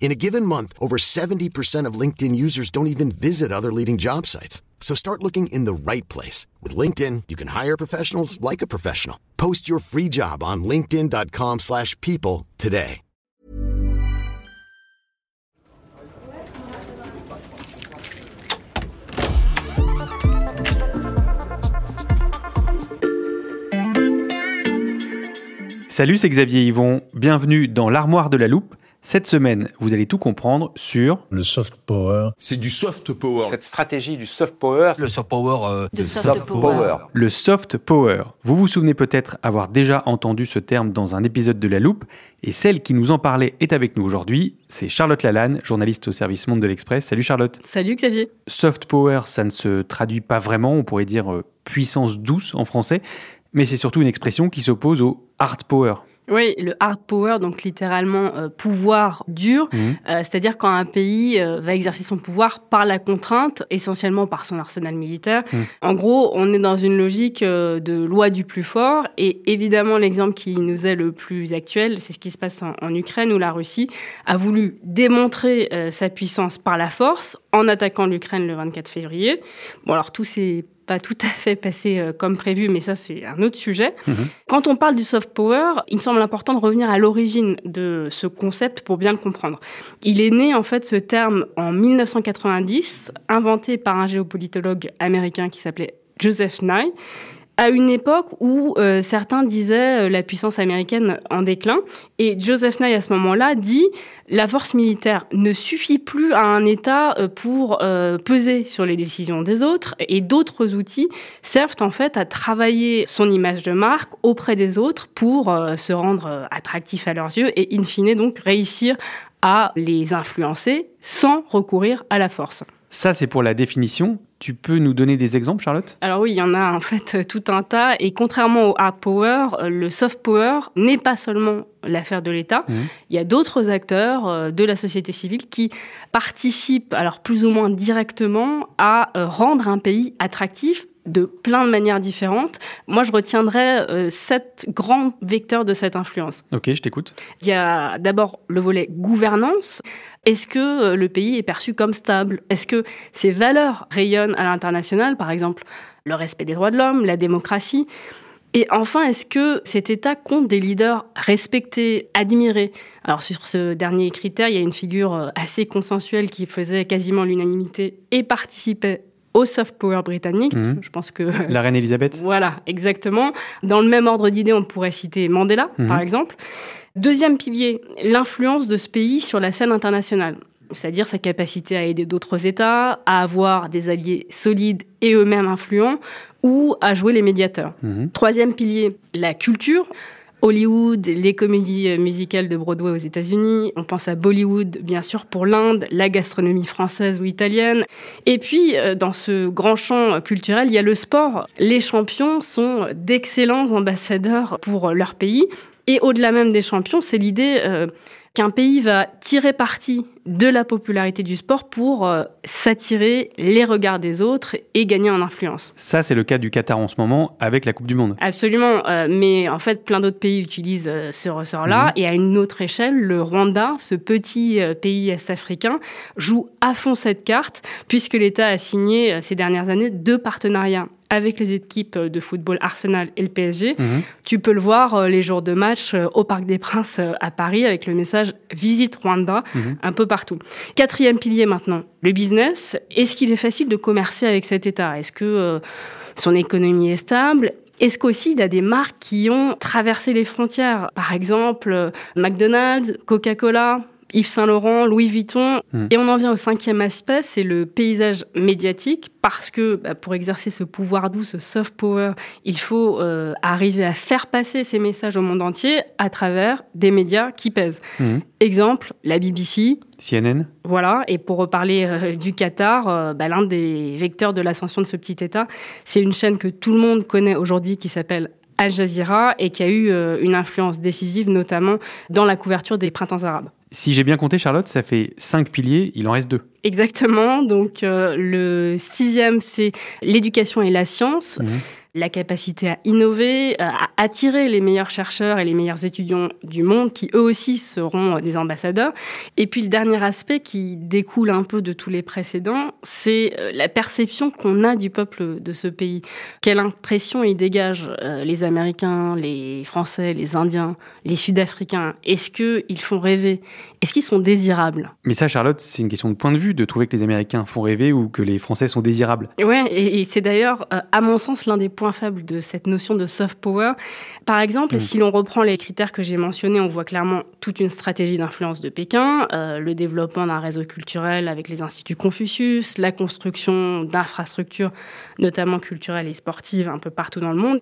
In a given month, over 70% of LinkedIn users don't even visit other leading job sites. So start looking in the right place. With LinkedIn, you can hire professionals like a professional. Post your free job on linkedin.com slash people today. Salut, c'est Xavier Yvon. Bienvenue dans l'armoire de la loupe. Cette semaine, vous allez tout comprendre sur le soft power. C'est du soft power. Cette stratégie du soft power. Le soft power. Euh, de soft, power. le soft power. Vous vous souvenez peut-être avoir déjà entendu ce terme dans un épisode de La Loupe, et celle qui nous en parlait est avec nous aujourd'hui. C'est Charlotte Lalanne, journaliste au service Monde de l'Express. Salut Charlotte. Salut Xavier. Soft power, ça ne se traduit pas vraiment, on pourrait dire euh, puissance douce en français, mais c'est surtout une expression qui s'oppose au hard power. Oui, le hard power, donc littéralement euh, pouvoir dur, Mhm. euh, c'est-à-dire quand un pays euh, va exercer son pouvoir par la contrainte, essentiellement par son arsenal militaire. Mhm. En gros, on est dans une logique euh, de loi du plus fort, et évidemment l'exemple qui nous est le plus actuel, c'est ce qui se passe en, en Ukraine, où la Russie a voulu démontrer euh, sa puissance par la force en attaquant l'Ukraine le 24 février. Bon, alors tout s'est pas tout à fait passé euh, comme prévu, mais ça c'est un autre sujet. Quand on parle du soft power, il me semble important de revenir à l'origine de ce concept pour bien le comprendre. Il est né en fait ce terme en 1990, inventé par un géopolitologue américain qui s'appelait Joseph Nye à une époque où euh, certains disaient euh, la puissance américaine en déclin. Et Joseph Nye, à ce moment-là, dit la force militaire ne suffit plus à un État euh, pour peser sur les décisions des autres. Et d'autres outils servent en fait à travailler son image de marque auprès des autres pour se rendre attractif à leurs yeux et, in fine, donc réussir à les influencer sans recourir à la force. Ça, c'est pour la définition. Tu peux nous donner des exemples, Charlotte? Alors oui, il y en a en fait euh, tout un tas. Et contrairement au hard power, euh, le soft power n'est pas seulement l'affaire de l'État. Mhm. Il y a d'autres acteurs euh, de la société civile qui participent, alors plus ou moins directement, à rendre un pays attractif de plein de manières différentes. Moi, je retiendrai euh, sept grands vecteurs de cette influence. Ok, je t'écoute. Il y a d'abord le volet gouvernance. Est-ce que euh, le pays est perçu comme stable? Est-ce que ses valeurs rayonnent à l'international, par exemple le respect des droits de l'homme, la démocratie et enfin, est-ce que cet État compte des leaders respectés, admirés? Alors sur ce dernier critère, il y a une figure euh, assez consensuelle qui faisait quasiment l'unanimité et participait au soft power britannique. Mhm. Je pense que La reine Elisabeth voilà, exactement. Dans le même ordre d'idée, on pourrait citer Mandela, Mhm. par exemple. Deuxième pilier, l'influence de ce pays sur la scène internationale. C'est-à-dire sa capacité à aider d'autres États, à avoir des alliés solides et eux-mêmes influents, ou à jouer les médiateurs. Mhm. Troisième pilier, la culture. Hollywood, les comédies euh, musicales de Broadway aux États-Unis. On pense à Bollywood, bien sûr, pour l'Inde, la gastronomie française ou italienne. Et puis, euh, dans ce grand champ culturel, il y a le sport. Les champions sont d'excellents ambassadeurs pour leur pays. Et au-delà même des champions, c'est l'idée euh, qu'un pays va tirer parti de la popularité du sport pour euh, s'attirer les regards des autres et gagner en influence. Ça, c'est le cas du Qatar en ce moment avec la Coupe du Monde. Absolument, euh, mais en fait, plein d'autres pays utilisent euh, ce ressort-là. Et à une autre échelle, le Rwanda, ce petit pays est-africain, joue à fond cette carte, puisque l'État a signé euh, ces dernières années deux partenariats avec les équipes euh, de football Arsenal et le PSG. Mhm. Tu peux le voir euh, les jours de match au Parc des Princes à Paris avec le message Visite Rwanda Mhm. un peu partout. Quatrième pilier maintenant, le business. Est-ce qu'il est facile de commercer avec cet État? Est-ce que euh, son économie est stable? Est-ce qu'aussi il y a des marques qui ont traversé les frontières? Par exemple, McDonald's, Coca-Cola, Yves Saint Laurent, Louis Vuitton. Hmm. Et on en vient au cinquième aspect, c'est le paysage médiatique, parce que bah, pour exercer ce pouvoir doux, ce soft power, il faut euh, arriver à faire passer ces messages au monde entier à travers des médias qui pèsent. Hmm. Exemple, la BBC. CNN. Voilà, et pour reparler euh, du Qatar, euh, bah, l'un des vecteurs de l'ascension de ce petit État, c'est une chaîne que tout le monde connaît aujourd'hui qui s'appelle Al Jazeera et qui a eu une influence décisive notamment dans la couverture des printemps arabes. Si j'ai bien compté, Charlotte, ça fait cinq piliers, il en reste deux. Exactement. Donc, euh, le sixième, c'est l'éducation et la science. Mmh la capacité à innover, euh, à attirer les meilleurs chercheurs et les meilleurs étudiants du monde, qui eux aussi seront des ambassadeurs. Et puis le dernier aspect qui découle un peu de tous les précédents, c'est euh, la perception qu'on a du peuple de ce pays. Quelle impression ils dégagent, les Américains, les Français, les Indiens, les Sud-Africains Est-ce qu'ils font rêver? Est-ce qu'ils sont désirables? Mais ça, Charlotte, c'est une question de point de vue, de trouver que les Américains font rêver ou que les Français sont désirables. Ouais, et, c'est d'ailleurs, à mon sens, l'un des points faible de cette notion de soft power. Par exemple, mm. si l'on reprend les critères que j'ai mentionnés, on voit clairement toute une stratégie d'influence de Pékin, euh, le développement d'un réseau culturel avec les instituts Confucius, la construction d'infrastructures, notamment culturelles et sportives, un peu partout dans le monde.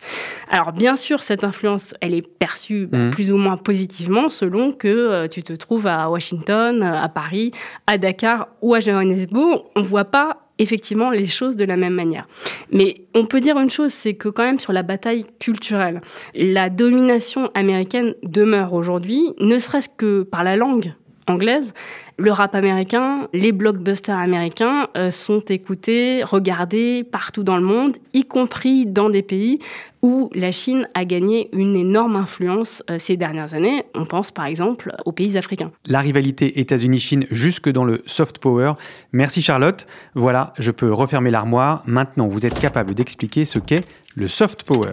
Alors bien sûr, cette influence, elle est perçue bah, mm. plus ou moins positivement selon que euh, tu te trouves à Washington, à Paris, à Dakar ou à Johannesburg. On voit pas effectivement les choses de la même manière. Mais on peut dire une chose, c'est que quand même sur la bataille culturelle, la domination américaine demeure aujourd'hui, ne serait-ce que par la langue anglaise, le rap américain, les blockbusters américains euh, sont écoutés, regardés partout dans le monde, y compris dans des pays où la Chine a gagné une énorme influence euh, ces dernières années. On pense par exemple aux pays africains. La rivalité États-Unis-Chine jusque dans le soft power. Merci Charlotte. Voilà, je peux refermer l'armoire. Maintenant, vous êtes capable d'expliquer ce qu'est le soft power.